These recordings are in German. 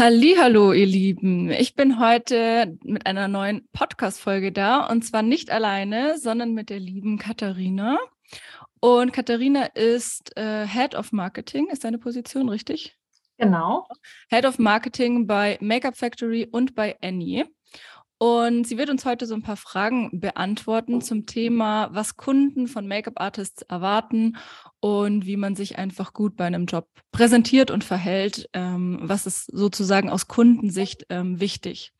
Hallo, ihr Lieben. Ich bin heute mit einer neuen Podcast-Folge da und zwar nicht alleine, sondern mit der lieben Katharina. Und Katharina ist äh, Head of Marketing, ist deine Position richtig? Genau. Head of Marketing bei Makeup Factory und bei Annie. Und sie wird uns heute so ein paar Fragen beantworten zum Thema, was Kunden von Make-up-Artists erwarten und wie man sich einfach gut bei einem Job präsentiert und verhält. Ähm, was ist sozusagen aus Kundensicht ähm, wichtig?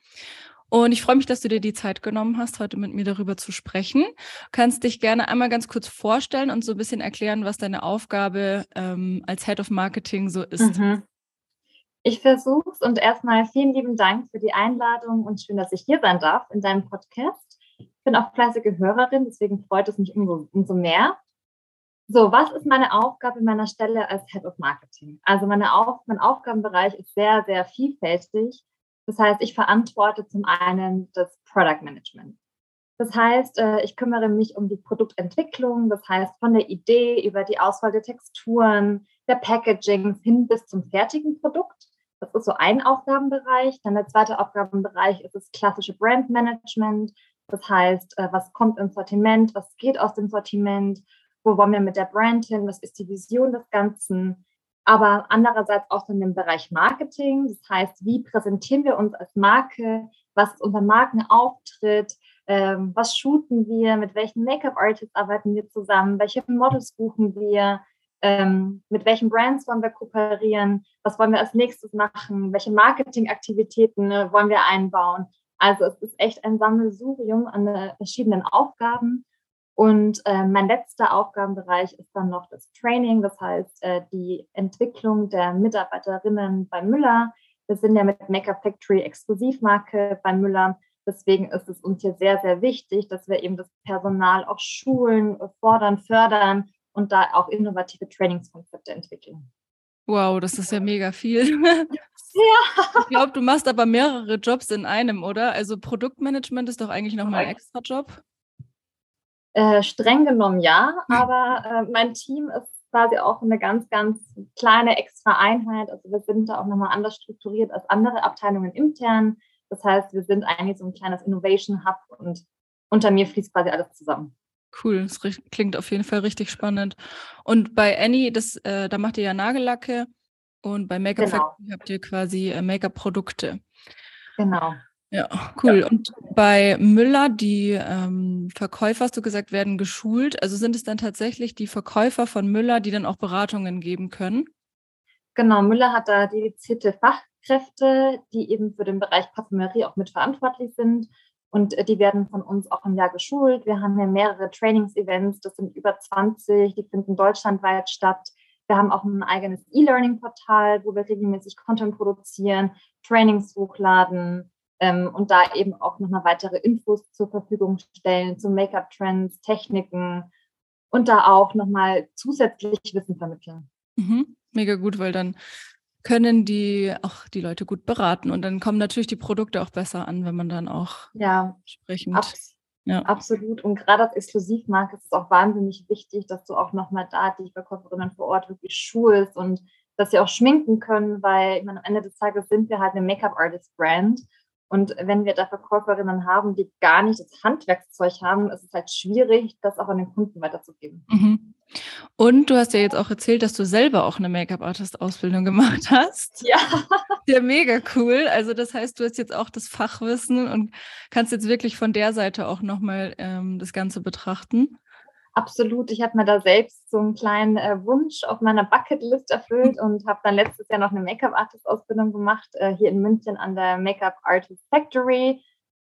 Und ich freue mich, dass du dir die Zeit genommen hast, heute mit mir darüber zu sprechen. Du kannst dich gerne einmal ganz kurz vorstellen und so ein bisschen erklären, was deine Aufgabe ähm, als Head of Marketing so ist. Mhm. Ich versuche es und erstmal vielen lieben Dank für die Einladung und schön, dass ich hier sein darf in deinem Podcast. Ich bin auch fleißige Hörerin, deswegen freut es mich umso, umso mehr. So, was ist meine Aufgabe in meiner Stelle als Head of Marketing? Also meine Auf, mein Aufgabenbereich ist sehr, sehr vielfältig. Das heißt, ich verantworte zum einen das Product Management. Das heißt, äh, ich kümmere mich um die Produktentwicklung, das heißt von der Idee über die Auswahl der Texturen, der Packaging hin bis zum fertigen Produkt. Das ist so ein Aufgabenbereich. Dann der zweite Aufgabenbereich ist das klassische Brandmanagement. Das heißt, äh, was kommt ins Sortiment, was geht aus dem Sortiment, wo wollen wir mit der Brand hin, was ist die Vision des Ganzen. Aber andererseits auch dann im Bereich Marketing. Das heißt, wie präsentieren wir uns als Marke, was ist unser Markenauftritt, ähm, was shooten wir, mit welchen Make-up-Artists arbeiten wir zusammen, welche Models buchen wir, ähm, mit welchen Brands wollen wir kooperieren, was wollen wir als nächstes machen, welche Marketingaktivitäten ne, wollen wir einbauen. Also es ist echt ein Sammelsurium an äh, verschiedenen Aufgaben. Und äh, mein letzter Aufgabenbereich ist dann noch das Training, das heißt äh, die Entwicklung der Mitarbeiterinnen bei Müller. Wir sind ja mit Make-up Factory Exklusivmarke bei Müller. Deswegen ist es uns hier sehr, sehr wichtig, dass wir eben das Personal auch schulen, fordern, fördern und da auch innovative Trainingskonzepte entwickeln. Wow, das ist ja mega viel. Ja. Ich glaube, du machst aber mehrere Jobs in einem, oder? Also Produktmanagement ist doch eigentlich nochmal ein extra Job. Äh, streng genommen ja, aber äh, mein Team ist quasi auch eine ganz, ganz kleine extra Einheit. Also wir sind da auch nochmal anders strukturiert als andere Abteilungen intern. Das heißt, wir sind eigentlich so ein kleines Innovation Hub und unter mir fließt quasi alles zusammen. Cool, das klingt auf jeden Fall richtig spannend. Und bei Annie, das, äh, da macht ihr ja Nagellacke und bei Make-up genau. habt ihr quasi äh, Make-up-Produkte. Genau. Ja, cool. Ja. Und bei Müller, die ähm, Verkäufer, hast du gesagt, werden geschult. Also sind es dann tatsächlich die Verkäufer von Müller, die dann auch Beratungen geben können? Genau, Müller hat da dedizierte Fachkräfte, die eben für den Bereich Parfümerie auch mitverantwortlich sind. Und äh, die werden von uns auch im Jahr geschult. Wir haben ja mehrere Trainingsevents, das sind über 20, die finden deutschlandweit statt. Wir haben auch ein eigenes E-Learning-Portal, wo wir regelmäßig Content produzieren, Trainings hochladen ähm, und da eben auch nochmal weitere Infos zur Verfügung stellen zu Make-up-Trends, Techniken und da auch nochmal zusätzlich Wissen vermitteln. Mhm, mega gut, weil dann können die auch die Leute gut beraten. Und dann kommen natürlich die Produkte auch besser an, wenn man dann auch ja, entsprechend. Abs ja. Absolut. Und gerade als Exklusivmarke ist es auch wahnsinnig wichtig, dass du auch nochmal da die Verkäuferinnen vor Ort wirklich schulst und dass sie auch schminken können, weil ich meine, am Ende des Tages sind wir halt eine Make-up-Artist-Brand. Und wenn wir da Verkäuferinnen haben, die gar nicht das Handwerkszeug haben, ist es halt schwierig, das auch an den Kunden weiterzugeben. Mhm. Und du hast ja jetzt auch erzählt, dass du selber auch eine Make-up-Artist-Ausbildung gemacht hast. Ja. Ja, mega cool. Also das heißt, du hast jetzt auch das Fachwissen und kannst jetzt wirklich von der Seite auch nochmal ähm, das Ganze betrachten. Absolut. Ich habe mir da selbst so einen kleinen äh, Wunsch auf meiner Bucketlist erfüllt und habe dann letztes Jahr noch eine Make-up-Artist-Ausbildung gemacht, äh, hier in München an der Make-up-Artist Factory.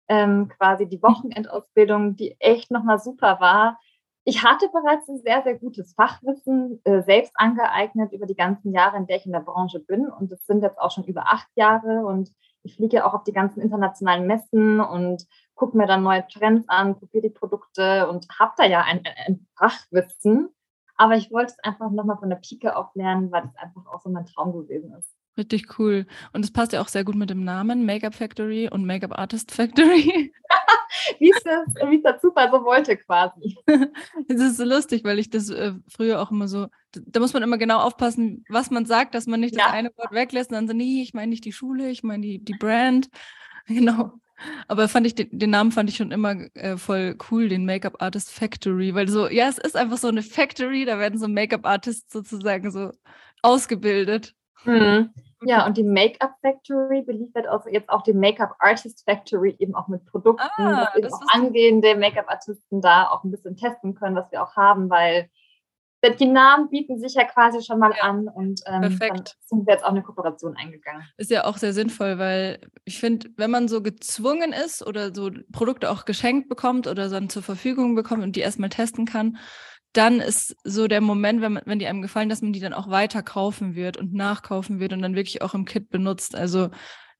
Ähm, quasi die Wochenendausbildung, die echt nochmal super war. Ich hatte bereits ein sehr, sehr gutes Fachwissen äh, selbst angeeignet über die ganzen Jahre, in der ich in der Branche bin. Und es sind jetzt auch schon über acht Jahre. Und ich fliege auch auf die ganzen internationalen Messen und gucke mir dann neue Trends an, probiere die Produkte und habe da ja ein, ein Fachwissen. Aber ich wollte es einfach nochmal von der Pike auf lernen, weil es einfach auch so mein Traum gewesen ist. Richtig cool. Und es passt ja auch sehr gut mit dem Namen Make-up Factory und Make-up Artist Factory. wie es der Zufall so wollte quasi. Das ist so lustig, weil ich das äh, früher auch immer so, da muss man immer genau aufpassen, was man sagt, dass man nicht das ja. eine Wort weglässt und dann so, nee, ich meine nicht die Schule, ich meine die, die Brand. Genau. Aber fand ich den, den, Namen fand ich schon immer äh, voll cool, den Make-up Artist Factory, weil so, ja, es ist einfach so eine Factory, da werden so Make-up Artists sozusagen so ausgebildet. Mhm. Ja, und die Make-up Factory beliefert also jetzt auch die Make-up Artist Factory eben auch mit Produkten, ah, dass eben auch angehende Make-up-Artisten da auch ein bisschen testen können, was wir auch haben, weil die Namen bieten sich ja quasi schon mal ja, an und ähm, dann sind wir jetzt auch eine Kooperation eingegangen. Ist ja auch sehr sinnvoll, weil ich finde, wenn man so gezwungen ist oder so Produkte auch geschenkt bekommt oder dann zur Verfügung bekommt und die erstmal testen kann, dann ist so der Moment, wenn, man, wenn die einem gefallen, dass man die dann auch weiter kaufen wird und nachkaufen wird und dann wirklich auch im Kit benutzt. Also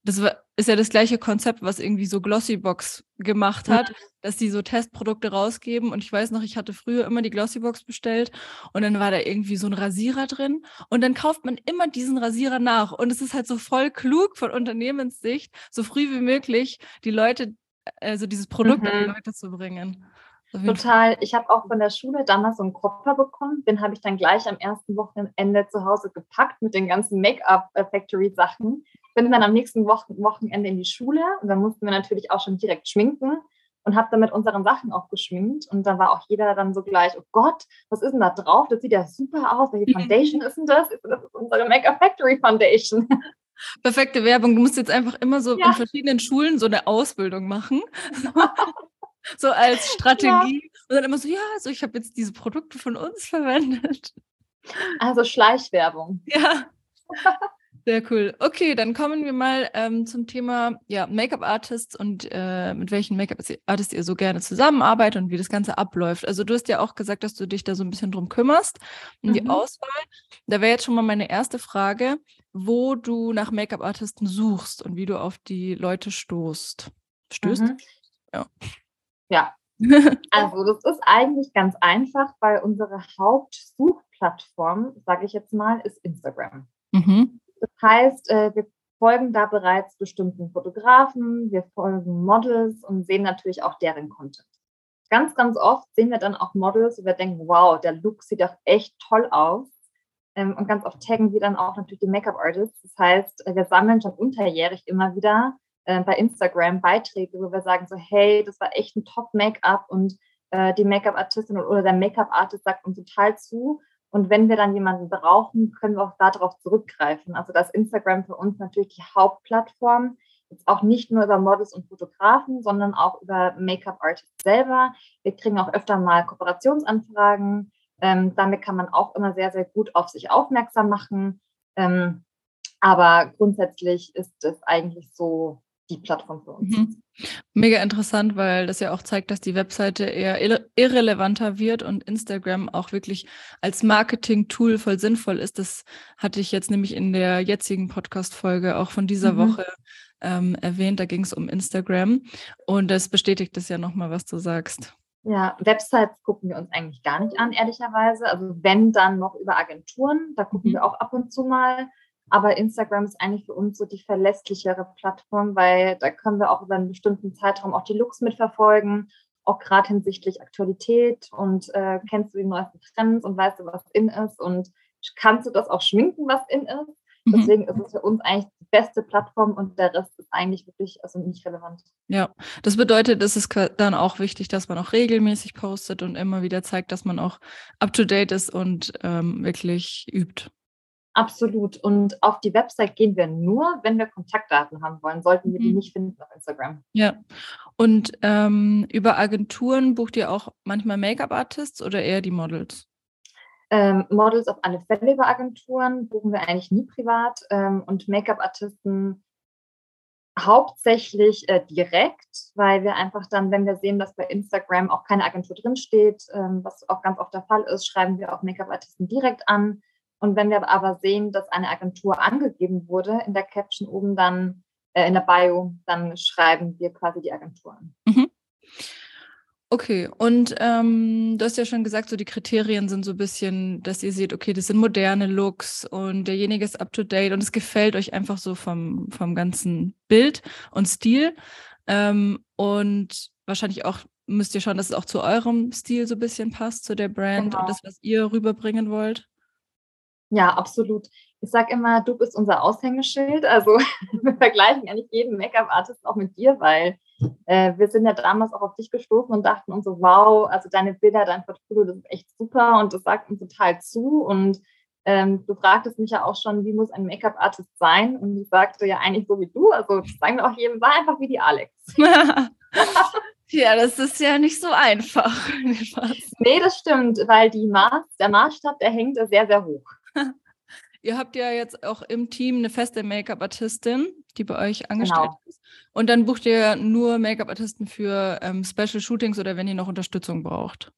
das ist ja das gleiche Konzept, was irgendwie so Glossybox gemacht hat, ja. dass die so Testprodukte rausgeben. Und ich weiß noch, ich hatte früher immer die Glossybox bestellt und dann war da irgendwie so ein Rasierer drin. Und dann kauft man immer diesen Rasierer nach. Und es ist halt so voll klug von Unternehmenssicht, so früh wie möglich die Leute, also dieses Produkt mhm. an die mhm. Leute zu bringen. Total. Ich habe auch von der Schule damals so einen Koffer bekommen. Den habe ich dann gleich am ersten Wochenende zu Hause gepackt mit den ganzen Make-up-Factory-Sachen bin dann am nächsten Wochenende in die Schule und dann mussten wir natürlich auch schon direkt schminken und habe dann mit unseren Sachen auch geschminkt und dann war auch jeder dann so gleich, oh Gott, was ist denn da drauf? Das sieht ja super aus. Welche Foundation ist denn das? Das ist unsere Make-up Factory Foundation. Perfekte Werbung. Du musst jetzt einfach immer so ja. in verschiedenen Schulen so eine Ausbildung machen. so als Strategie. Ja. Und dann immer so, ja, also ich habe jetzt diese Produkte von uns verwendet. Also Schleichwerbung. Ja. Sehr cool. Okay, dann kommen wir mal ähm, zum Thema ja, Make-up-Artists und äh, mit welchen Make-up-Artists ihr so gerne zusammenarbeitet und wie das Ganze abläuft. Also du hast ja auch gesagt, dass du dich da so ein bisschen drum kümmerst, um mhm. die Auswahl. Da wäre jetzt schon mal meine erste Frage, wo du nach Make-up-Artisten suchst und wie du auf die Leute stoßt. Stößt? Mhm. Ja. Ja. Also das ist eigentlich ganz einfach, weil unsere Hauptsuchplattform, sage ich jetzt mal, ist Instagram. Mhm. Das heißt, äh, wir folgen da bereits bestimmten Fotografen, wir folgen Models und sehen natürlich auch deren Content. Ganz, ganz oft sehen wir dann auch Models und wir denken, wow, der Look sieht doch echt toll aus. Ähm, und ganz oft taggen wir dann auch natürlich die Make-up-Artists. Das heißt, äh, wir sammeln schon unterjährig immer wieder äh, bei Instagram Beiträge, wo wir sagen so, hey, das war echt ein Top-Make-up und die Make-up-Artistin oder der Make-up-Artist sagt uns total zu. Und wenn wir dann jemanden brauchen, können wir auch darauf zurückgreifen. Also das Instagram für uns natürlich die Hauptplattform. Jetzt auch nicht nur über Models und Fotografen, sondern auch über Make-up-Artists selber. Wir kriegen auch öfter mal Kooperationsanfragen. Ähm, damit kann man auch immer sehr, sehr gut auf sich aufmerksam machen. Ähm, aber grundsätzlich ist es eigentlich so die Plattform für uns. Mhm. Mega interessant, weil das ja auch zeigt, dass die Webseite eher irre irrelevanter wird und Instagram auch wirklich als Marketing-Tool voll sinnvoll ist. Das hatte ich jetzt nämlich in der jetzigen Podcast-Folge auch von dieser mhm. Woche ähm, erwähnt. Da ging es um Instagram und das bestätigt das ja nochmal, was du sagst. Ja, Websites gucken wir uns eigentlich gar nicht an, ehrlicherweise. Also wenn dann noch über Agenturen, da gucken mhm. wir auch ab und zu mal. Aber Instagram ist eigentlich für uns so die verlässlichere Plattform, weil da können wir auch über einen bestimmten Zeitraum auch die Looks mitverfolgen, auch gerade hinsichtlich Aktualität und äh, kennst du die neuesten Trends und weißt du, was in ist und kannst du das auch schminken, was in ist. Mhm. Deswegen ist es für uns eigentlich die beste Plattform und der Rest ist eigentlich wirklich also nicht relevant. Ja, das bedeutet, es ist dann auch wichtig, dass man auch regelmäßig postet und immer wieder zeigt, dass man auch up to date ist und ähm, wirklich übt. Absolut. Und auf die Website gehen wir nur, wenn wir Kontaktdaten haben wollen. Sollten wir die mhm. nicht finden auf Instagram. Ja. Und ähm, über Agenturen bucht ihr auch manchmal Make-up-Artists oder eher die Models? Ähm, Models auf alle Fälle über Agenturen buchen wir eigentlich nie privat ähm, und Make-up-Artisten hauptsächlich äh, direkt, weil wir einfach dann, wenn wir sehen, dass bei Instagram auch keine Agentur drinsteht, ähm, was auch ganz oft der Fall ist, schreiben wir auch Make-up-Artisten direkt an und wenn wir aber sehen, dass eine Agentur angegeben wurde in der Caption oben dann, äh, in der Bio, dann schreiben wir quasi die Agentur an. Mhm. Okay, und ähm, du hast ja schon gesagt, so die Kriterien sind so ein bisschen, dass ihr seht, okay, das sind moderne Looks und derjenige ist up to date und es gefällt euch einfach so vom, vom ganzen Bild und Stil. Ähm, und wahrscheinlich auch, müsst ihr schauen, dass es auch zu eurem Stil so ein bisschen passt, zu der Brand genau. und das, was ihr rüberbringen wollt. Ja, absolut. Ich sage immer, du bist unser Aushängeschild. Also wir vergleichen eigentlich jeden Make-up-Artist auch mit dir, weil äh, wir sind ja damals auch auf dich gestoßen und dachten uns so, wow, also deine Bilder, dein Portfolio, das ist echt super und das sagt uns total zu. Und ähm, du fragtest mich ja auch schon, wie muss ein Make-up-Artist sein? Und ich sagte ja eigentlich so wie du. Also sagen wir auch jedem, war einfach wie die Alex. ja, das ist ja nicht so einfach. nee, das stimmt, weil die Maß, der Maßstab, der hängt sehr, sehr hoch. Ihr habt ja jetzt auch im Team eine feste Make-up-Artistin, die bei euch angestellt genau. ist. Und dann bucht ihr nur Make-up-Artisten für ähm, Special Shootings oder wenn ihr noch Unterstützung braucht.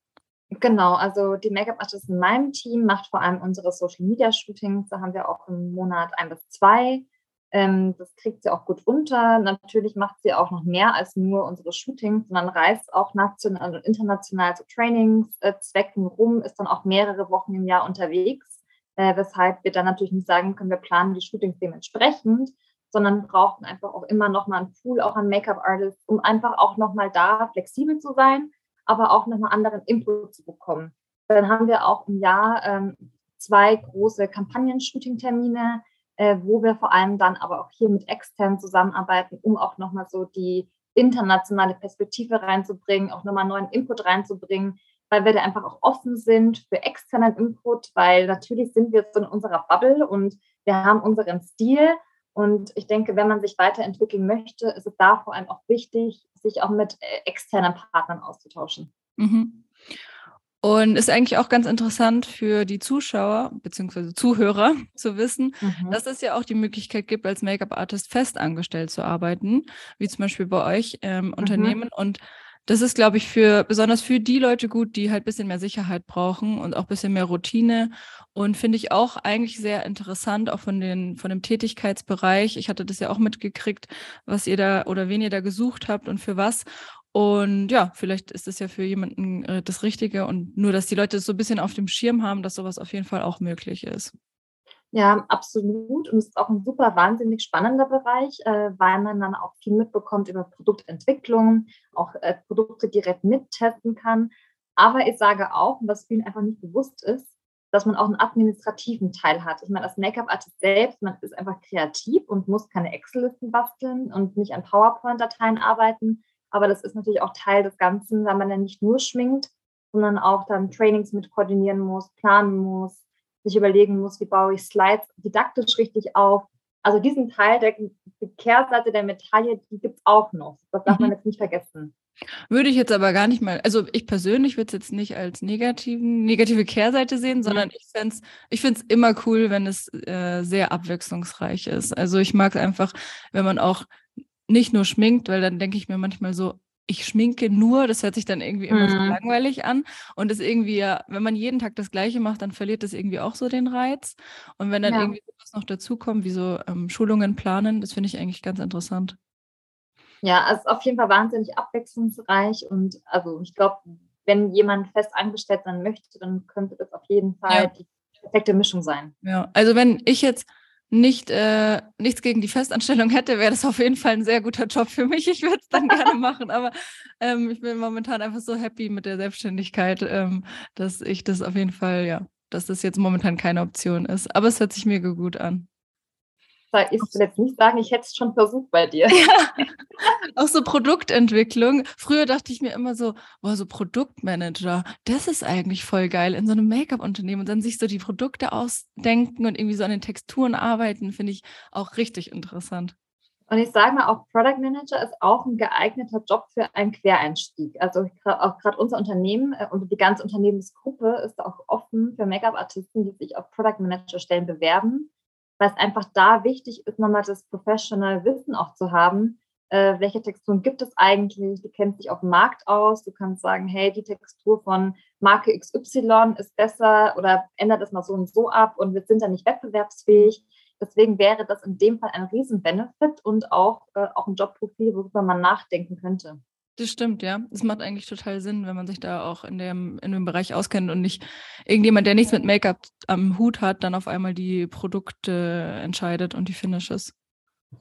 Genau, also die Make-up-Artist in meinem Team macht vor allem unsere Social-Media-Shootings. Da haben wir auch im Monat ein bis zwei. Ähm, das kriegt sie auch gut unter. Natürlich macht sie auch noch mehr als nur unsere Shootings, sondern reist auch national und international zu Trainingszwecken rum, ist dann auch mehrere Wochen im Jahr unterwegs äh, weshalb wir dann natürlich nicht sagen können, wir planen die Shootings dementsprechend, sondern brauchen einfach auch immer noch mal einen Pool auch an Make-up-Artists, um einfach auch noch mal da flexibel zu sein, aber auch noch mal anderen Input zu bekommen. Dann haben wir auch im Jahr ähm, zwei große Kampagnen-Shooting-Termine, äh, wo wir vor allem dann aber auch hier mit extern zusammenarbeiten, um auch noch mal so die internationale Perspektive reinzubringen, auch nochmal neuen Input reinzubringen, weil wir da einfach auch offen sind für externen Input, weil natürlich sind wir so in unserer Bubble und wir haben unseren Stil. Und ich denke, wenn man sich weiterentwickeln möchte, ist es da vor allem auch wichtig, sich auch mit äh, externen Partnern auszutauschen. Mhm. Und ist eigentlich auch ganz interessant für die Zuschauer bzw. Zuhörer zu wissen, mhm. dass es ja auch die Möglichkeit gibt, als Make-up-Artist festangestellt zu arbeiten, wie zum Beispiel bei euch im mhm. Unternehmen. Und das ist, glaube ich, für besonders für die Leute gut, die halt bisschen mehr Sicherheit brauchen und auch bisschen mehr Routine. Und finde ich auch eigentlich sehr interessant, auch von, den, von dem Tätigkeitsbereich. Ich hatte das ja auch mitgekriegt, was ihr da oder wen ihr da gesucht habt und für was. Und ja, vielleicht ist das ja für jemanden äh, das Richtige und nur, dass die Leute es so ein bisschen auf dem Schirm haben, dass sowas auf jeden Fall auch möglich ist. Ja, absolut. Und es ist auch ein super wahnsinnig spannender Bereich, äh, weil man dann auch viel mitbekommt über Produktentwicklung, auch äh, Produkte direkt mittesten kann. Aber ich sage auch, was vielen einfach nicht bewusst ist, dass man auch einen administrativen Teil hat. Ich meine, als Make-up-Artist selbst, man ist einfach kreativ und muss keine Excel-Listen basteln und nicht an PowerPoint-Dateien arbeiten. Aber das ist natürlich auch Teil des Ganzen, weil man ja nicht nur schminkt, sondern auch dann Trainings mit koordinieren muss, planen muss, sich überlegen muss, wie baue ich Slides didaktisch richtig auf. Also diesen Teil der Kehrseite der Medaille, die gibt es auch noch. Das darf mhm. man jetzt nicht vergessen. Würde ich jetzt aber gar nicht mal, also ich persönlich würde es jetzt nicht als negativen, negative Kehrseite sehen, mhm. sondern ich finde es ich find's immer cool, wenn es äh, sehr abwechslungsreich ist. Also ich mag es einfach, wenn man auch nicht nur schminkt, weil dann denke ich mir manchmal so, ich schminke nur, das hört sich dann irgendwie immer mhm. so langweilig an. Und das irgendwie ja, wenn man jeden Tag das Gleiche macht, dann verliert das irgendwie auch so den Reiz. Und wenn dann ja. irgendwie was noch dazukommt, wie so ähm, Schulungen planen, das finde ich eigentlich ganz interessant. Ja, es ist auf jeden Fall wahnsinnig abwechslungsreich und also ich glaube, wenn jemand fest angestellt sein möchte, dann könnte das auf jeden Fall ja. die perfekte Mischung sein. Ja, also wenn ich jetzt nicht, äh, nichts gegen die Festanstellung hätte, wäre das auf jeden Fall ein sehr guter Job für mich. Ich würde es dann gerne machen, aber ähm, ich bin momentan einfach so happy mit der Selbstständigkeit, ähm, dass ich das auf jeden Fall, ja, dass das jetzt momentan keine Option ist. Aber es hört sich mega gut an ich will jetzt nicht sagen, ich hätte es schon versucht bei dir. Ja. Auch so Produktentwicklung. Früher dachte ich mir immer so, boah, so Produktmanager, das ist eigentlich voll geil in so einem Make-up-Unternehmen und dann sich so die Produkte ausdenken und irgendwie so an den Texturen arbeiten, finde ich auch richtig interessant. Und ich sage mal, auch Product Manager ist auch ein geeigneter Job für einen Quereinstieg. Also auch gerade unser Unternehmen äh, und die ganze Unternehmensgruppe ist auch offen für Make-up-Artisten, die sich auf Product Manager Stellen bewerben weil es einfach da wichtig ist, nochmal das Professional Wissen auch zu haben. Äh, welche Texturen gibt es eigentlich? Du kennst dich auf dem Markt aus. Du kannst sagen, hey, die Textur von Marke XY ist besser oder ändert es mal so und so ab und wir sind da nicht wettbewerbsfähig. Deswegen wäre das in dem Fall ein Riesen-Benefit und auch, äh, auch ein Jobprofil, worüber man nachdenken könnte. Das stimmt, ja. Es macht eigentlich total Sinn, wenn man sich da auch in dem, in dem Bereich auskennt und nicht irgendjemand, der nichts mit Make-up am Hut hat, dann auf einmal die Produkte entscheidet und die Finishes.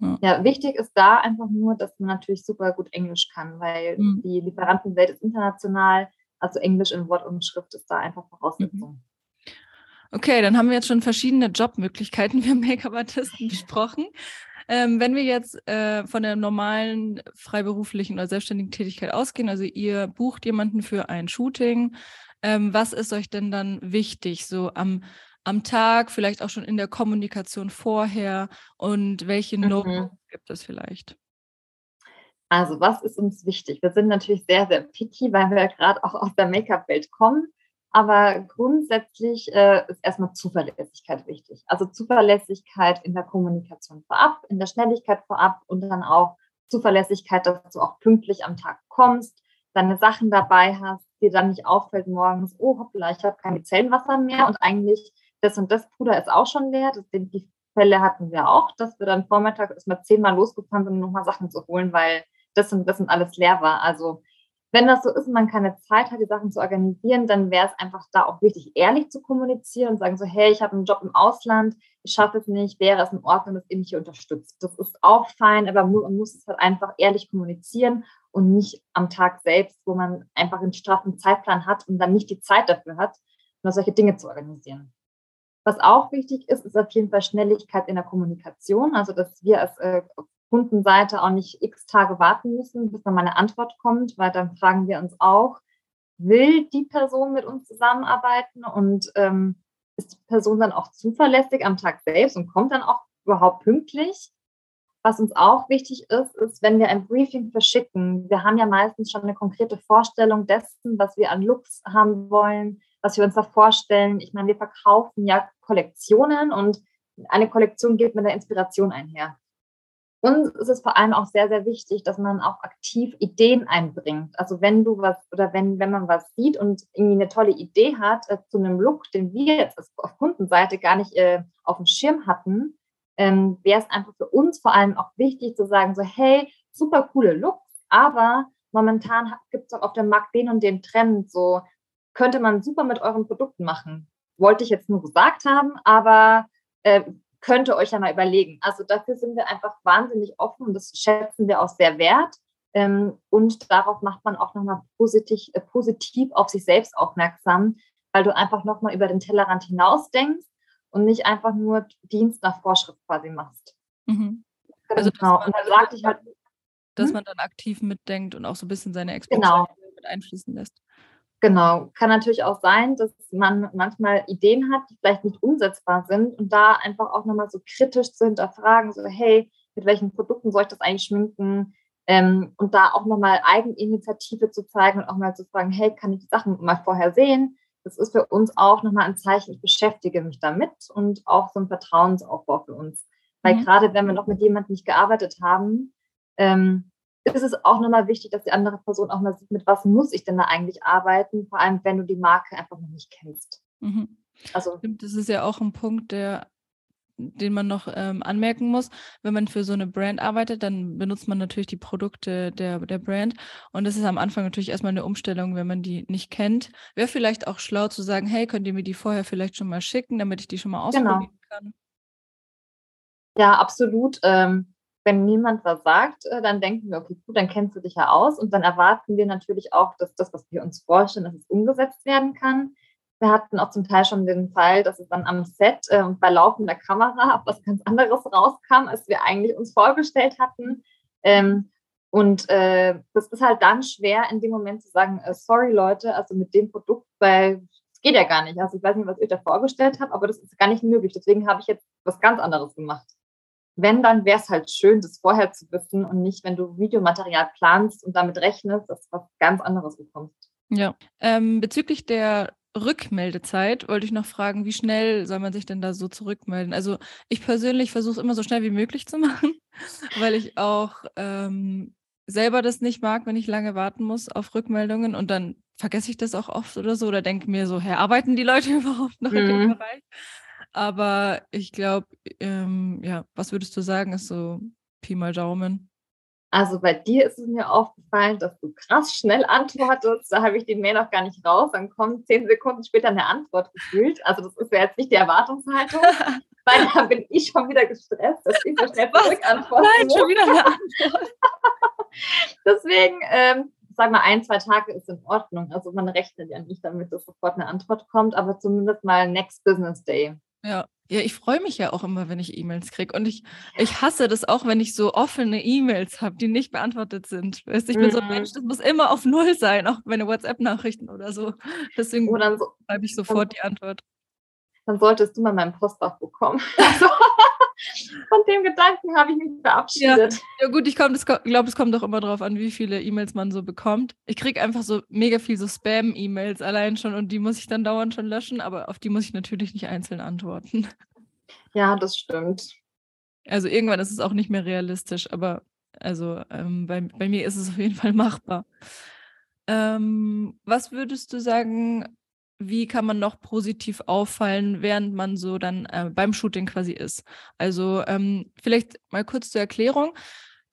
Ja. ja. wichtig ist da einfach nur, dass man natürlich super gut Englisch kann, weil mhm. die Lieferantenwelt ist international. Also Englisch in Wort und Schrift ist da einfach Voraussetzung. Mhm. Okay, dann haben wir jetzt schon verschiedene Jobmöglichkeiten für Make-up-Artisten besprochen. Ähm, wenn wir jetzt äh, von der normalen freiberuflichen oder selbstständigen Tätigkeit ausgehen, also ihr bucht jemanden für ein Shooting, ähm, was ist euch denn dann wichtig, so am, am Tag, vielleicht auch schon in der Kommunikation vorher und welche mhm. Noten gibt es vielleicht? Also, was ist uns wichtig? Wir sind natürlich sehr, sehr picky, weil wir ja gerade auch aus der Make-up-Welt kommen. Aber grundsätzlich äh, ist erstmal Zuverlässigkeit wichtig. Also Zuverlässigkeit in der Kommunikation vorab, in der Schnelligkeit vorab und dann auch Zuverlässigkeit, dass du auch pünktlich am Tag kommst, deine Sachen dabei hast, dir dann nicht auffällt morgens, oh hoppla, ich habe kein Zellenwasser mehr und eigentlich das und das Puder ist auch schon leer. Das, die Fälle hatten wir auch, dass wir dann vormittags erstmal zehnmal losgefahren sind, um nochmal Sachen zu holen, weil das und das und alles leer war. Also wenn das so ist und man keine Zeit hat, die Sachen zu organisieren, dann wäre es einfach da auch wichtig, ehrlich zu kommunizieren und sagen so, hey, ich habe einen Job im Ausland, ich schaffe es nicht, wäre es in Ordnung, dass ihr mich hier unterstützt. Das ist auch fein, aber man muss es halt einfach ehrlich kommunizieren und nicht am Tag selbst, wo man einfach einen straffen Zeitplan hat und dann nicht die Zeit dafür hat, nur solche Dinge zu organisieren. Was auch wichtig ist, ist auf jeden Fall Schnelligkeit in der Kommunikation, also dass wir als äh, Kundenseite auch nicht x Tage warten müssen, bis dann mal eine Antwort kommt, weil dann fragen wir uns auch, will die Person mit uns zusammenarbeiten und ähm, ist die Person dann auch zuverlässig am Tag selbst und kommt dann auch überhaupt pünktlich? Was uns auch wichtig ist, ist, wenn wir ein Briefing verschicken, wir haben ja meistens schon eine konkrete Vorstellung dessen, was wir an Looks haben wollen, was wir uns da vorstellen. Ich meine, wir verkaufen ja Kollektionen und eine Kollektion geht mit der Inspiration einher. Und es ist vor allem auch sehr, sehr wichtig, dass man auch aktiv Ideen einbringt. Also wenn du was oder wenn, wenn man was sieht und irgendwie eine tolle Idee hat äh, zu einem Look, den wir jetzt auf Kundenseite gar nicht äh, auf dem Schirm hatten, ähm, wäre es einfach für uns vor allem auch wichtig zu sagen, so hey, super coole Looks, aber momentan gibt es auch auf dem Markt den und den Trend, so könnte man super mit euren Produkten machen. Wollte ich jetzt nur gesagt haben, aber äh, könnte euch ja mal überlegen. Also dafür sind wir einfach wahnsinnig offen und das schätzen wir auch sehr wert. Ähm, und darauf macht man auch nochmal positiv, äh, positiv auf sich selbst aufmerksam, weil du einfach nochmal über den Tellerrand hinaus denkst und nicht einfach nur Dienst nach Vorschrift quasi machst. Mhm. Also genau. und dann sagte ich halt, dass hm? man dann aktiv mitdenkt und auch so ein bisschen seine Expertise genau. mit einfließen lässt. Genau, kann natürlich auch sein, dass man manchmal Ideen hat, die vielleicht nicht umsetzbar sind und da einfach auch nochmal so kritisch zu hinterfragen, so hey, mit welchen Produkten soll ich das eigentlich schminken? Ähm, und da auch nochmal Eigeninitiative zu zeigen und auch mal zu fragen, hey, kann ich die Sachen mal vorher sehen? Das ist für uns auch nochmal ein Zeichen, ich beschäftige mich damit und auch so ein Vertrauensaufbau für uns. Weil mhm. gerade wenn wir noch mit jemandem nicht gearbeitet haben, ähm, ist es auch nochmal wichtig, dass die andere Person auch mal sieht, mit was muss ich denn da eigentlich arbeiten, vor allem wenn du die Marke einfach noch nicht kennst. Mhm. Also das ist ja auch ein Punkt, der den man noch ähm, anmerken muss. Wenn man für so eine Brand arbeitet, dann benutzt man natürlich die Produkte der, der Brand. Und das ist am Anfang natürlich erstmal eine Umstellung, wenn man die nicht kennt. Wäre vielleicht auch schlau zu sagen, hey, könnt ihr mir die vorher vielleicht schon mal schicken, damit ich die schon mal genau. ausprobieren genau. kann. Ja, absolut. Ähm, wenn niemand was sagt, äh, dann denken wir, okay, gut, dann kennst du dich ja aus und dann erwarten wir natürlich auch, dass das, was wir uns vorstellen, dass es umgesetzt werden kann. Wir hatten auch zum Teil schon den Fall, dass es dann am Set äh, bei laufender Kamera was ganz anderes rauskam, als wir eigentlich uns vorgestellt hatten. Ähm, und äh, das ist halt dann schwer, in dem Moment zu sagen, äh, sorry Leute, also mit dem Produkt, weil es geht ja gar nicht. Also ich weiß nicht, was ihr da vorgestellt habt, aber das ist gar nicht möglich. Deswegen habe ich jetzt was ganz anderes gemacht wenn, dann wäre es halt schön, das vorher zu wissen und nicht, wenn du Videomaterial planst und damit rechnest, dass du was ganz anderes bekommst. Ja, ähm, bezüglich der Rückmeldezeit wollte ich noch fragen, wie schnell soll man sich denn da so zurückmelden? Also ich persönlich versuche es immer so schnell wie möglich zu machen, weil ich auch ähm, selber das nicht mag, wenn ich lange warten muss auf Rückmeldungen und dann vergesse ich das auch oft oder so oder denke mir so, hä, arbeiten die Leute überhaupt noch mhm. in dem mhm. Bereich? Aber ich glaube, ähm, ja, was würdest du sagen, ist so Pi mal Daumen? Also bei dir ist es mir aufgefallen, dass du krass schnell antwortest. Da habe ich die Mail noch gar nicht raus. Dann kommt zehn Sekunden später eine Antwort gefühlt. Also das ist ja jetzt nicht die Erwartungshaltung. Weil dann bin ich schon wieder gestresst, dass ich so schnell zurückantworte. Nein, schon wieder eine Antwort. Deswegen, ähm, sag mal, ein, zwei Tage ist in Ordnung. Also man rechnet ja nicht damit, dass sofort eine Antwort kommt, aber zumindest mal Next Business Day. Ja. Ja, ich freue mich ja auch immer, wenn ich E-Mails kriege. Und ich, ich hasse das auch, wenn ich so offene E-Mails habe, die nicht beantwortet sind. Weißt, ich bin so ein Mensch, mhm. das muss immer auf Null sein, auch meine WhatsApp-Nachrichten oder so. Deswegen oh, so, schreibe ich sofort dann, die Antwort. Dann solltest du mal meinen Postfach bekommen. Also, von dem Gedanken habe ich mich verabschiedet. Ja, ja gut, ich glaube, es kommt doch immer darauf an, wie viele E-Mails man so bekommt. Ich kriege einfach so mega viel so Spam-E-Mails allein schon und die muss ich dann dauernd schon löschen, aber auf die muss ich natürlich nicht einzeln antworten. Ja, das stimmt. Also irgendwann ist es auch nicht mehr realistisch, aber also ähm, bei, bei mir ist es auf jeden Fall machbar. Ähm, was würdest du sagen, wie kann man noch positiv auffallen, während man so dann äh, beim Shooting quasi ist. Also ähm, vielleicht mal kurz zur Erklärung.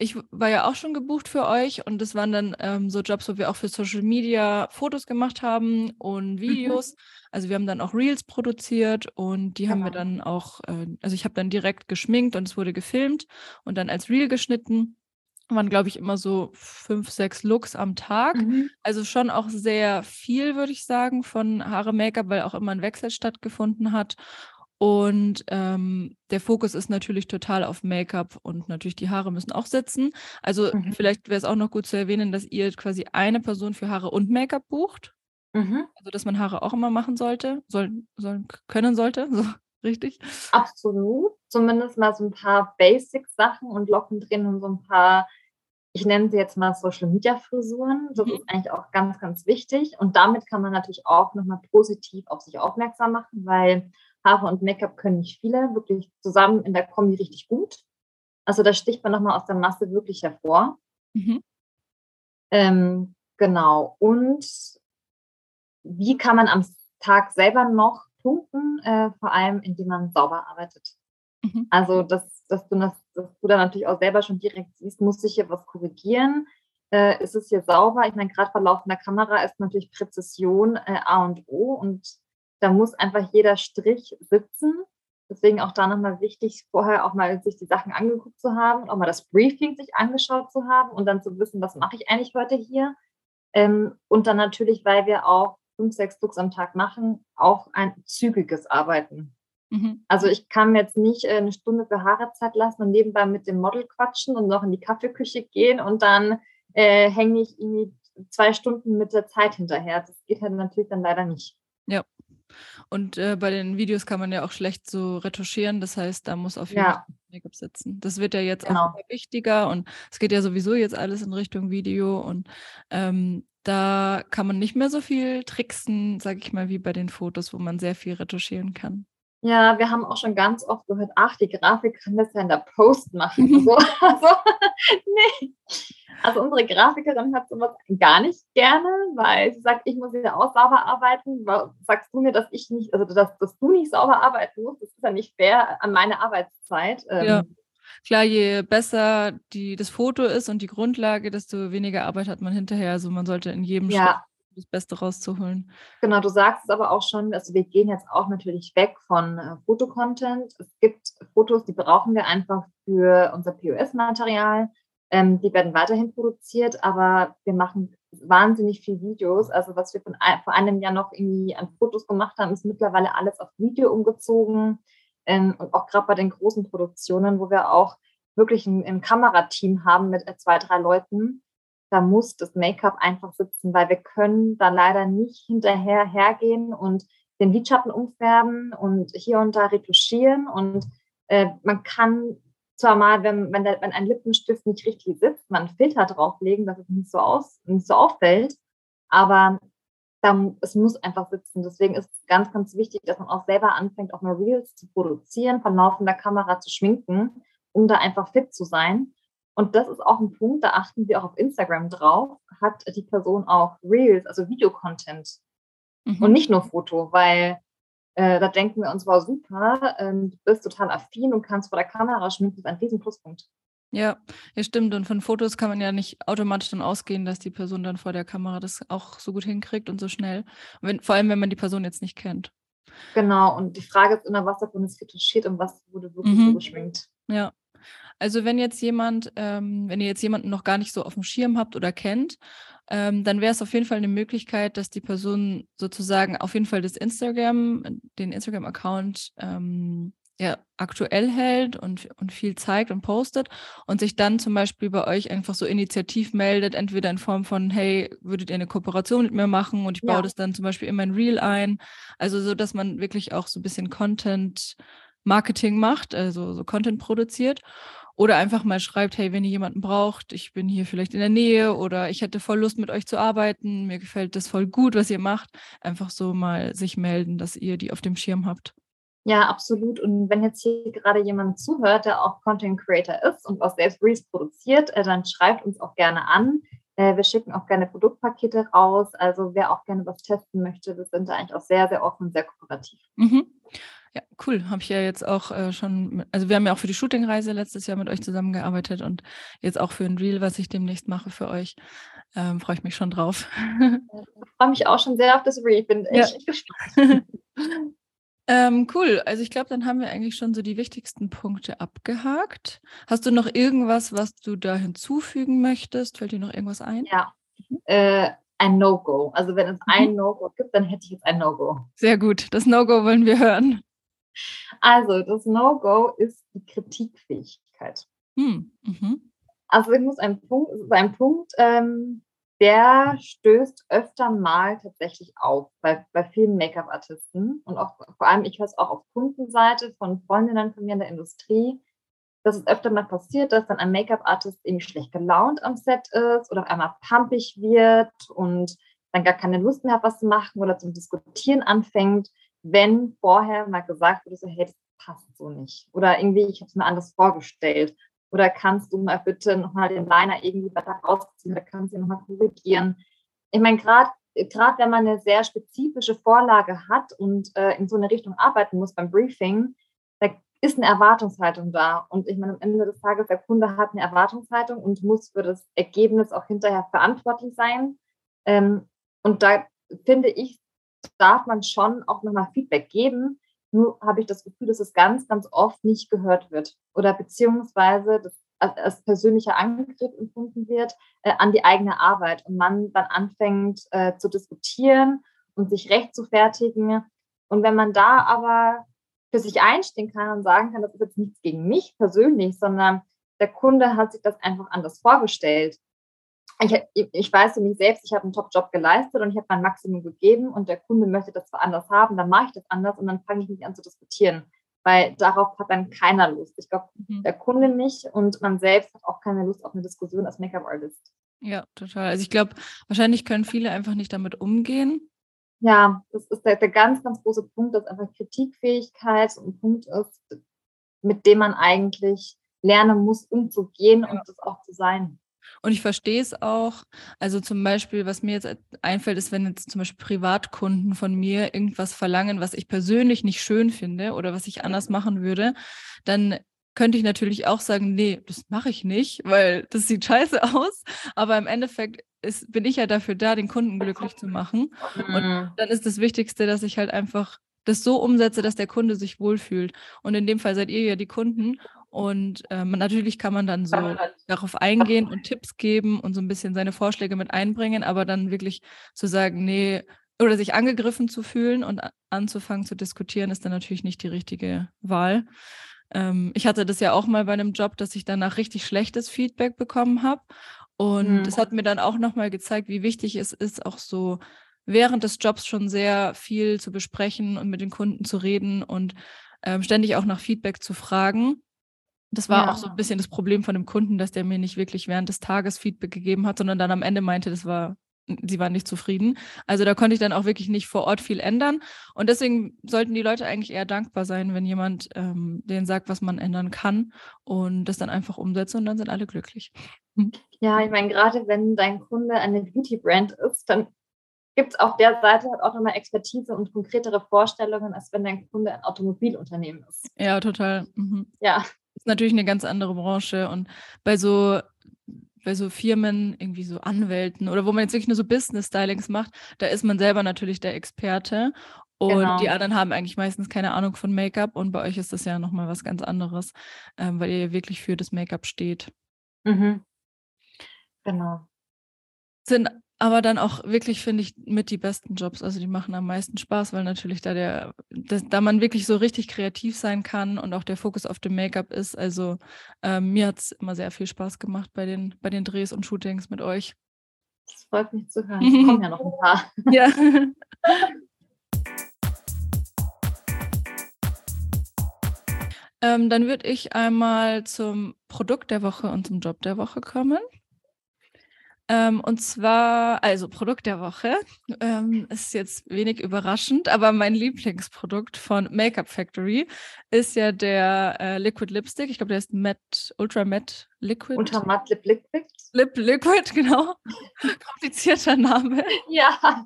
Ich war ja auch schon gebucht für euch und das waren dann ähm, so Jobs, wo wir auch für Social Media Fotos gemacht haben und mhm. Videos. Mhm. Also wir haben dann auch Reels produziert und die genau. haben wir genau. dann auch, äh, also ich habe dann direkt geschminkt und es wurde gefilmt und dann als Reel geschnitten waren, glaube ich, immer so fünf, sechs Looks am Tag. Mhm. Also schon auch sehr viel, würde ich sagen, von Haare Make-up, weil auch immer ein Wechsel stattgefunden hat. Und ähm, der Fokus ist natürlich total auf Make-up und natürlich die Haare müssen auch sitzen. Also mhm. vielleicht wäre es auch noch gut zu erwähnen, dass ihr quasi eine Person für Haare und Make-up bucht. Mhm. Also dass man Haare auch immer machen sollte, soll, soll können sollte. So richtig? Absolut. Zumindest mal so ein paar Basic-Sachen und Locken drin und so ein paar ich nenne sie jetzt mal Social Media Frisuren. Das mhm. ist eigentlich auch ganz, ganz wichtig. Und damit kann man natürlich auch nochmal positiv auf sich aufmerksam machen, weil Haare und Make-up können nicht viele wirklich zusammen in der Kombi richtig gut. Also da sticht man nochmal aus der Masse wirklich hervor. Mhm. Ähm, genau. Und wie kann man am Tag selber noch punkten? Äh, vor allem, indem man sauber arbeitet. Mhm. Also, dass, dass, du das, dass du da natürlich auch selber schon direkt siehst, muss ich hier was korrigieren? Äh, ist es hier sauber? Ich meine, gerade vor laufender Kamera ist natürlich Präzision äh, A und O und da muss einfach jeder Strich sitzen. Deswegen auch da nochmal wichtig, vorher auch mal sich die Sachen angeguckt zu haben auch mal das Briefing sich angeschaut zu haben und dann zu wissen, was mache ich eigentlich heute hier. Ähm, und dann natürlich, weil wir auch fünf, sechs Looks am Tag machen, auch ein zügiges Arbeiten. Mhm. Also ich kann jetzt nicht äh, eine Stunde für Haare Zeit lassen und nebenbei mit dem Model quatschen und noch in die Kaffeeküche gehen und dann äh, hänge ich irgendwie zwei Stunden mit der Zeit hinterher. Das geht halt natürlich dann leider nicht. Ja. Und äh, bei den Videos kann man ja auch schlecht so retuschieren. Das heißt, da muss auf jeden Fall Make-up sitzen. Das wird ja jetzt genau. auch wichtiger und es geht ja sowieso jetzt alles in Richtung Video und ähm, da kann man nicht mehr so viel tricksen, sage ich mal, wie bei den Fotos, wo man sehr viel retuschieren kann. Ja, wir haben auch schon ganz oft gehört, ach, die Grafik kann das ja in der Post machen. so. also, nee. Also unsere Grafikerin hat sowas gar nicht gerne, weil sie sagt, ich muss ja auch sauber arbeiten. Sagst du mir, dass ich nicht, also dass, dass du nicht sauber arbeiten musst, das ist ja nicht fair an meine Arbeitszeit. Ja. Ähm. Klar, je besser die, das Foto ist und die Grundlage, desto weniger Arbeit hat man hinterher. Also man sollte in jedem ja. Schritt das Beste rauszuholen. Genau, du sagst es aber auch schon, also wir gehen jetzt auch natürlich weg von äh, Fotocontent. Es gibt Fotos, die brauchen wir einfach für unser POS-Material. Ähm, die werden weiterhin produziert, aber wir machen wahnsinnig viel Videos. Also was wir von vor einem Jahr noch irgendwie an Fotos gemacht haben, ist mittlerweile alles auf Video umgezogen. Ähm, und auch gerade bei den großen Produktionen, wo wir auch wirklich ein, ein Kamerateam haben mit äh, zwei, drei Leuten, da muss das Make-up einfach sitzen, weil wir können da leider nicht hinterher hergehen und den Lidschatten umfärben und hier und da retuschieren. Und äh, man kann zwar mal, wenn, wenn, der, wenn ein Lippenstift nicht richtig sitzt, man einen Filter drauflegen, dass es nicht so, aus, nicht so auffällt, aber dann, es muss einfach sitzen. Deswegen ist es ganz, ganz wichtig, dass man auch selber anfängt, auch mal Reels zu produzieren, von laufender Kamera zu schminken, um da einfach fit zu sein. Und das ist auch ein Punkt, da achten wir auch auf Instagram drauf, hat die Person auch Reels, also Videocontent mhm. und nicht nur Foto, weil äh, da denken wir uns, war super, ähm, du bist total affin und kannst vor der Kamera schminken, das ist ein riesen Pluspunkt. Ja, ja, stimmt. Und von Fotos kann man ja nicht automatisch dann ausgehen, dass die Person dann vor der Kamera das auch so gut hinkriegt und so schnell. Wenn, vor allem, wenn man die Person jetzt nicht kennt. Genau, und die Frage ist immer, was davon ist retuschiert und was wurde wirklich mhm. so geschminkt. Ja. Also wenn jetzt jemand, ähm, wenn ihr jetzt jemanden noch gar nicht so auf dem Schirm habt oder kennt, ähm, dann wäre es auf jeden Fall eine Möglichkeit, dass die Person sozusagen auf jeden Fall das Instagram, den Instagram-Account ähm, ja, aktuell hält und, und viel zeigt und postet und sich dann zum Beispiel bei euch einfach so initiativ meldet, entweder in Form von, hey, würdet ihr eine Kooperation mit mir machen und ich baue ja. das dann zum Beispiel in mein Reel ein. Also so, dass man wirklich auch so ein bisschen Content Marketing macht, also so Content produziert. Oder einfach mal schreibt, hey, wenn ihr jemanden braucht, ich bin hier vielleicht in der Nähe oder ich hätte voll Lust mit euch zu arbeiten, mir gefällt das voll gut, was ihr macht. Einfach so mal sich melden, dass ihr die auf dem Schirm habt. Ja, absolut. Und wenn jetzt hier gerade jemand zuhört, der auch Content Creator ist und auch selbst Reels produziert, äh, dann schreibt uns auch gerne an. Äh, wir schicken auch gerne Produktpakete raus. Also wer auch gerne was testen möchte, wir sind da eigentlich auch sehr, sehr offen, sehr kooperativ. Mhm. Ja, cool. Habe ich ja jetzt auch äh, schon, also wir haben ja auch für die Shootingreise letztes Jahr mit euch zusammengearbeitet und jetzt auch für ein Reel, was ich demnächst mache für euch. Ähm, Freue ich mich schon drauf. Ich freue mich auch schon sehr auf das Reel. Ich bin echt ja. gespannt. ähm, cool. Also ich glaube, dann haben wir eigentlich schon so die wichtigsten Punkte abgehakt. Hast du noch irgendwas, was du da hinzufügen möchtest? Fällt dir noch irgendwas ein? Ja. Äh, ein No-Go. Also wenn es mhm. ein No-Go gibt, dann hätte ich jetzt ein No-Go. Sehr gut. Das No-Go wollen wir hören. Also, das No-Go ist die Kritikfähigkeit. Hm. Mhm. Also, ich muss ein Punkt, es ist ein Punkt, ähm, der stößt öfter mal tatsächlich auf bei, bei vielen Make-up-Artisten und auch vor allem, ich höre es auch auf Kundenseite von Freundinnen von mir in der Industrie, dass es öfter mal passiert, dass dann ein Make-up-Artist irgendwie schlecht gelaunt am Set ist oder auf einmal pumpig wird und dann gar keine Lust mehr hat, was zu machen oder zum Diskutieren anfängt wenn vorher mal gesagt wurde, so, hey, das passt so nicht. Oder irgendwie, ich habe es mir anders vorgestellt. Oder kannst du mal bitte nochmal den Liner irgendwie weiter rausziehen oder kannst du ihn nochmal korrigieren. Ich meine, gerade gerade wenn man eine sehr spezifische Vorlage hat und äh, in so eine Richtung arbeiten muss beim Briefing, da ist eine Erwartungshaltung da. Und ich meine, am Ende des Tages, der Kunde hat eine Erwartungshaltung und muss für das Ergebnis auch hinterher verantwortlich sein. Ähm, und da finde ich, darf man schon auch nochmal Feedback geben. Nur habe ich das Gefühl, dass es ganz, ganz oft nicht gehört wird oder beziehungsweise das als persönlicher Angriff empfunden wird äh, an die eigene Arbeit und man dann anfängt äh, zu diskutieren und sich recht zu fertigen. Und wenn man da aber für sich einstehen kann und sagen kann, das ist jetzt nichts gegen mich persönlich, sondern der Kunde hat sich das einfach anders vorgestellt ich, ich weiß für mich selbst, ich habe einen Top-Job geleistet und ich habe mein Maximum gegeben und der Kunde möchte das anders haben, dann mache ich das anders und dann fange ich mich an zu diskutieren, weil darauf hat dann keiner Lust. Ich glaube, mhm. der Kunde nicht und man selbst hat auch keine Lust auf eine Diskussion als Make-up-Artist. Ja, total. Also ich glaube, wahrscheinlich können viele einfach nicht damit umgehen. Ja, das ist der, der ganz, ganz große Punkt, dass einfach Kritikfähigkeit ein Punkt ist, mit dem man eigentlich lernen muss, umzugehen ja. und das auch zu sein. Und ich verstehe es auch. Also zum Beispiel, was mir jetzt einfällt, ist, wenn jetzt zum Beispiel Privatkunden von mir irgendwas verlangen, was ich persönlich nicht schön finde oder was ich anders machen würde, dann könnte ich natürlich auch sagen, nee, das mache ich nicht, weil das sieht scheiße aus. Aber im Endeffekt ist, bin ich ja dafür da, den Kunden glücklich zu machen. Und mhm. dann ist das Wichtigste, dass ich halt einfach das so umsetze, dass der Kunde sich wohlfühlt. Und in dem Fall seid ihr ja die Kunden. Und ähm, natürlich kann man dann so darauf eingehen und Tipps geben und so ein bisschen seine Vorschläge mit einbringen, aber dann wirklich zu sagen, nee, oder sich angegriffen zu fühlen und anzufangen zu diskutieren, ist dann natürlich nicht die richtige Wahl. Ähm, ich hatte das ja auch mal bei einem Job, dass ich danach richtig schlechtes Feedback bekommen habe. Und mhm. das hat mir dann auch nochmal gezeigt, wie wichtig es ist, auch so während des Jobs schon sehr viel zu besprechen und mit den Kunden zu reden und ähm, ständig auch nach Feedback zu fragen das war ja. auch so ein bisschen das Problem von dem Kunden, dass der mir nicht wirklich während des Tages Feedback gegeben hat, sondern dann am Ende meinte, das war, sie waren nicht zufrieden. Also da konnte ich dann auch wirklich nicht vor Ort viel ändern. Und deswegen sollten die Leute eigentlich eher dankbar sein, wenn jemand ähm, denen sagt, was man ändern kann und das dann einfach umsetzt und dann sind alle glücklich. Hm. Ja, ich meine, gerade wenn dein Kunde eine Beauty-Brand ist, dann gibt es auf der Seite halt auch nochmal Expertise und konkretere Vorstellungen, als wenn dein Kunde ein Automobilunternehmen ist. Ja, total. Mhm. Ja, ist natürlich eine ganz andere Branche und bei so bei so Firmen, irgendwie so Anwälten oder wo man jetzt wirklich nur so Business-Stylings macht, da ist man selber natürlich der Experte. Und genau. die anderen haben eigentlich meistens keine Ahnung von Make-up und bei euch ist das ja nochmal was ganz anderes, ähm, weil ihr wirklich für das Make-up steht. Mhm. Genau. Sind aber dann auch wirklich, finde ich, mit die besten Jobs. Also die machen am meisten Spaß, weil natürlich da der, das, da man wirklich so richtig kreativ sein kann und auch der Fokus auf dem Make-up ist. Also ähm, mir hat es immer sehr viel Spaß gemacht bei den, bei den Drehs und Shootings mit euch. Das freut mich zu hören. Es kommen ja noch ein paar. ja. Ähm, dann würde ich einmal zum Produkt der Woche und zum Job der Woche kommen. Ähm, und zwar, also Produkt der Woche, ähm, ist jetzt wenig überraschend, aber mein Lieblingsprodukt von Makeup Factory ist ja der äh, Liquid Lipstick. Ich glaube, der ist Matte, Ultra Matte Liquid. Ultra Matte Lip Liquid. Lip Liquid, genau. Komplizierter Name. Ja.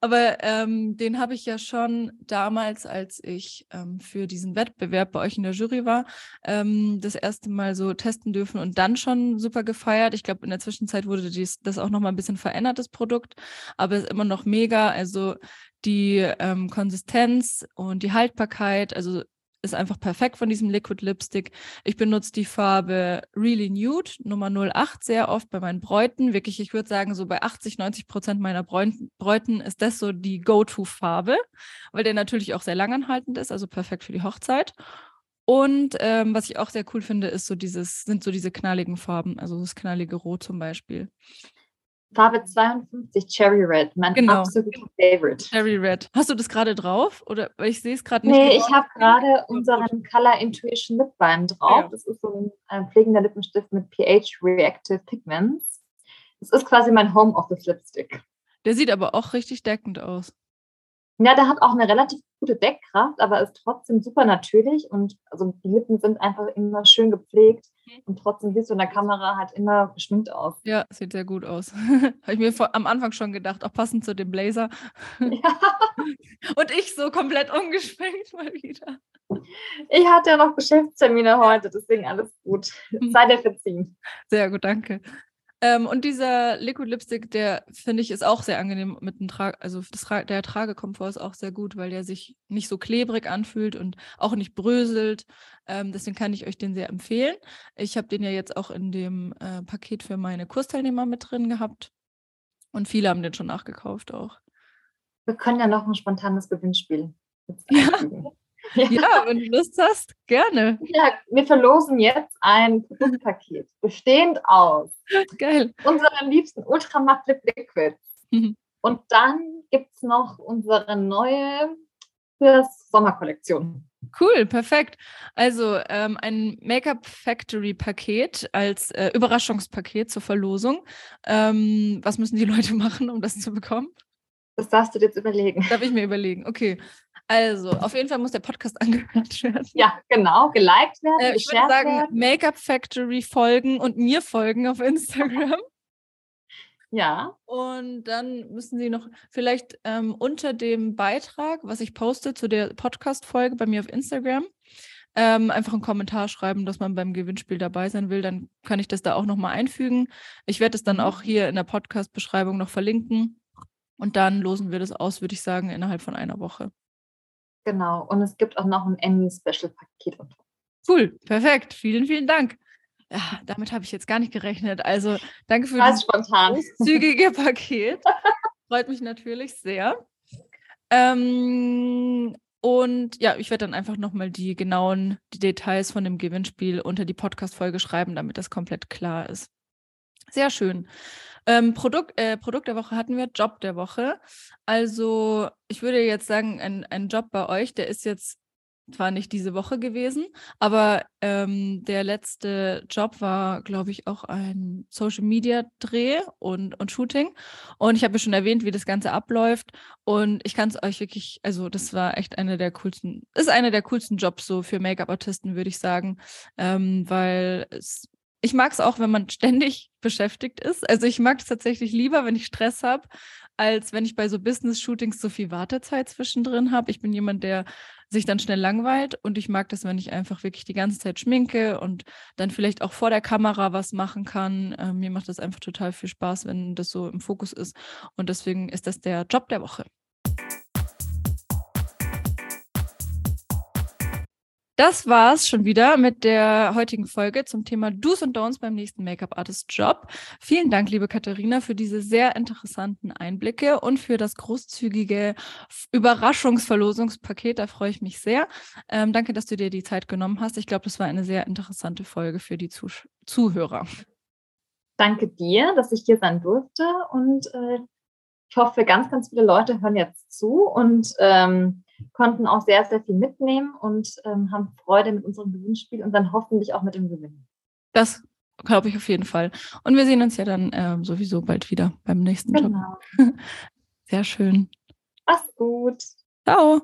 Aber ähm, den habe ich ja schon damals, als ich ähm, für diesen Wettbewerb bei euch in der Jury war, ähm, das erste Mal so testen dürfen und dann schon super gefeiert. Ich glaube, in der Zwischenzeit wurde dies, das auch nochmal ein bisschen verändert, das Produkt, aber es ist immer noch mega. Also die ähm, Konsistenz und die Haltbarkeit, also ist einfach perfekt von diesem Liquid Lipstick. Ich benutze die Farbe Really Nude Nummer 08 sehr oft bei meinen Bräuten. Wirklich, ich würde sagen, so bei 80, 90 Prozent meiner Bräuten ist das so die Go-To-Farbe, weil der natürlich auch sehr langanhaltend ist, also perfekt für die Hochzeit. Und ähm, was ich auch sehr cool finde, ist so dieses, sind so diese knalligen Farben, also das knallige Rot zum Beispiel. Farbe 52, Cherry Red, mein genau. absoluter Favorite. Cherry Red. Hast du das gerade drauf? Oder ich sehe es gerade nicht. Nee, ich habe gerade unseren Color Intuition Lip Balm drauf. Ja. Das ist so ein pflegender Lippenstift mit pH Reactive Pigments. Das ist quasi mein Home Office Lipstick. Der sieht aber auch richtig deckend aus. Ja, der hat auch eine relativ gute Deckkraft, aber ist trotzdem super natürlich und also die Lippen sind einfach immer schön gepflegt mhm. und trotzdem siehst du in der Kamera halt immer geschminkt aus. Ja, sieht sehr gut aus. Habe ich mir vor, am Anfang schon gedacht, auch passend zu dem Blazer. Ja. und ich so komplett ungeschminkt mal wieder. Ich hatte ja noch Geschäftstermine heute, deswegen alles gut. Mhm. Sei dir verziehen. Sehr gut, danke. Ähm, und dieser Liquid Lipstick, der finde ich ist auch sehr angenehm mit dem Trage, also das, der Tragekomfort ist auch sehr gut, weil der sich nicht so klebrig anfühlt und auch nicht bröselt. Ähm, deswegen kann ich euch den sehr empfehlen. Ich habe den ja jetzt auch in dem äh, Paket für meine Kursteilnehmer mit drin gehabt und viele haben den schon nachgekauft auch. Wir können ja noch ein spontanes Gewinnspiel. Ja. Ja. ja, wenn du Lust hast, gerne. Ja, wir verlosen jetzt ein Produktpaket, bestehend aus Geil. unseren liebsten Ultramatt Lip Liquids. Mhm. Und dann gibt es noch unsere neue fürs Sommerkollektion. Cool, perfekt. Also ähm, ein Make-up Factory Paket als äh, Überraschungspaket zur Verlosung. Ähm, was müssen die Leute machen, um das zu bekommen? Das darfst du dir jetzt überlegen. Darf ich mir überlegen? Okay. Also, auf jeden Fall muss der Podcast angehört werden. Ja, genau, geliked werden. Äh, ich würde sagen, Make-up Factory folgen und mir folgen auf Instagram. Ja. Und dann müssen Sie noch vielleicht ähm, unter dem Beitrag, was ich poste zu der Podcast-Folge bei mir auf Instagram, ähm, einfach einen Kommentar schreiben, dass man beim Gewinnspiel dabei sein will. Dann kann ich das da auch nochmal einfügen. Ich werde es dann mhm. auch hier in der Podcast-Beschreibung noch verlinken. Und dann losen wir das aus, würde ich sagen, innerhalb von einer Woche. Genau. Und es gibt auch noch ein Emmy-Special-Paket. Cool, perfekt. Vielen, vielen Dank. Ja, damit habe ich jetzt gar nicht gerechnet. Also danke für das zügige Paket. Freut mich natürlich sehr. Ähm, und ja, ich werde dann einfach nochmal die genauen die Details von dem Gewinnspiel unter die Podcast-Folge schreiben, damit das komplett klar ist. Sehr schön. Ähm, Produkt, äh, Produkt der Woche hatten wir, Job der Woche. Also ich würde jetzt sagen, ein, ein Job bei euch, der ist jetzt zwar nicht diese Woche gewesen, aber ähm, der letzte Job war, glaube ich, auch ein Social Media Dreh und, und Shooting. Und ich habe ja schon erwähnt, wie das Ganze abläuft. Und ich kann es euch wirklich, also das war echt einer der coolsten, ist einer der coolsten Jobs so für Make-up-Artisten, würde ich sagen, ähm, weil es ich mag es auch, wenn man ständig beschäftigt ist. Also ich mag es tatsächlich lieber, wenn ich Stress habe, als wenn ich bei so Business-Shootings so viel Wartezeit zwischendrin habe. Ich bin jemand, der sich dann schnell langweilt und ich mag das, wenn ich einfach wirklich die ganze Zeit schminke und dann vielleicht auch vor der Kamera was machen kann. Äh, mir macht das einfach total viel Spaß, wenn das so im Fokus ist und deswegen ist das der Job der Woche. Das war's schon wieder mit der heutigen Folge zum Thema Do's und Don'ts beim nächsten Make-up-Artist-Job. Vielen Dank, liebe Katharina, für diese sehr interessanten Einblicke und für das großzügige Überraschungsverlosungspaket. Da freue ich mich sehr. Ähm, danke, dass du dir die Zeit genommen hast. Ich glaube, das war eine sehr interessante Folge für die Zuh Zuhörer. Danke dir, dass ich hier sein durfte und äh, ich hoffe, ganz, ganz viele Leute hören jetzt zu und ähm, konnten auch sehr, sehr viel mitnehmen und ähm, haben Freude mit unserem Gewinnspiel und dann hoffentlich auch mit dem Gewinn. Das glaube ich auf jeden Fall. Und wir sehen uns ja dann äh, sowieso bald wieder beim nächsten genau. Job. Sehr schön. Mach's gut. Ciao.